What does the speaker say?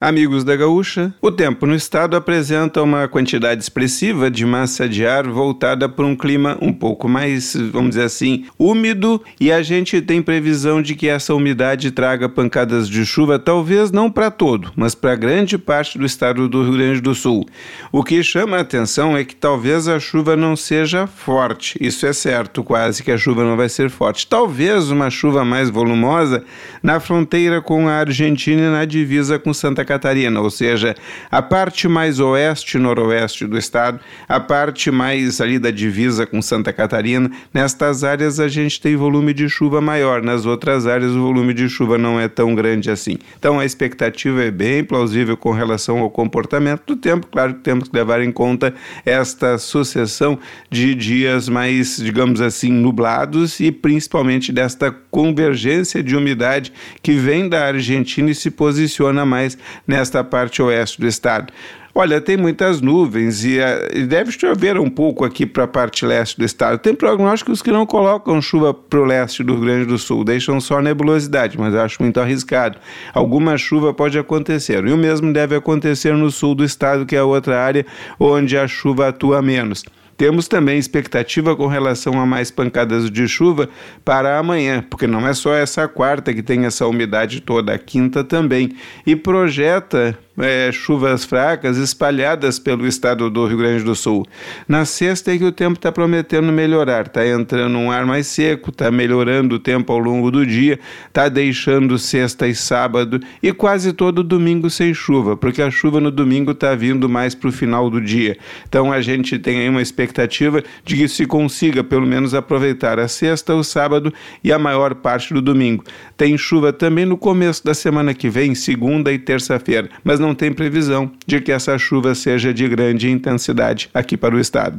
Amigos da Gaúcha, o tempo no estado apresenta uma quantidade expressiva de massa de ar voltada para um clima um pouco mais, vamos dizer assim, úmido e a gente tem previsão de que essa umidade traga pancadas de chuva, talvez não para todo, mas para grande parte do estado do Rio Grande do Sul. O que chama a atenção é que talvez a chuva não seja forte, isso é certo, quase que a chuva não vai ser forte. Talvez uma chuva mais volumosa na fronteira com a Argentina e na divisa com Santa Catarina, ou seja, a parte mais oeste-noroeste do estado, a parte mais ali da divisa com Santa Catarina. Nestas áreas a gente tem volume de chuva maior, nas outras áreas o volume de chuva não é tão grande assim. Então a expectativa é bem plausível com relação ao comportamento do tempo. Claro que temos que levar em conta esta sucessão de dias mais, digamos assim, nublados e principalmente desta convergência de umidade que vem da Argentina e se posiciona mais nesta parte oeste do estado. Olha, tem muitas nuvens e, uh, e deve chover um pouco aqui para a parte leste do estado. Tem prognósticos que não colocam chuva para o leste do Rio Grande do Sul, deixam só nebulosidade, mas acho muito arriscado. Alguma chuva pode acontecer. E o mesmo deve acontecer no sul do estado, que é outra área onde a chuva atua menos. Temos também expectativa com relação a mais pancadas de chuva para amanhã, porque não é só essa quarta que tem essa umidade toda, a quinta também. E projeta é, chuvas fracas espalhadas pelo estado do Rio Grande do Sul. Na sexta é que o tempo está prometendo melhorar, está entrando um ar mais seco, está melhorando o tempo ao longo do dia, está deixando sexta e sábado e quase todo domingo sem chuva, porque a chuva no domingo está vindo mais para o final do dia. Então a gente tem aí uma expectativa de que se consiga pelo menos aproveitar a sexta, o sábado e a maior parte do domingo. Tem chuva também no começo da semana que vem, segunda e terça-feira, mas não não tem previsão de que essa chuva seja de grande intensidade aqui para o estado.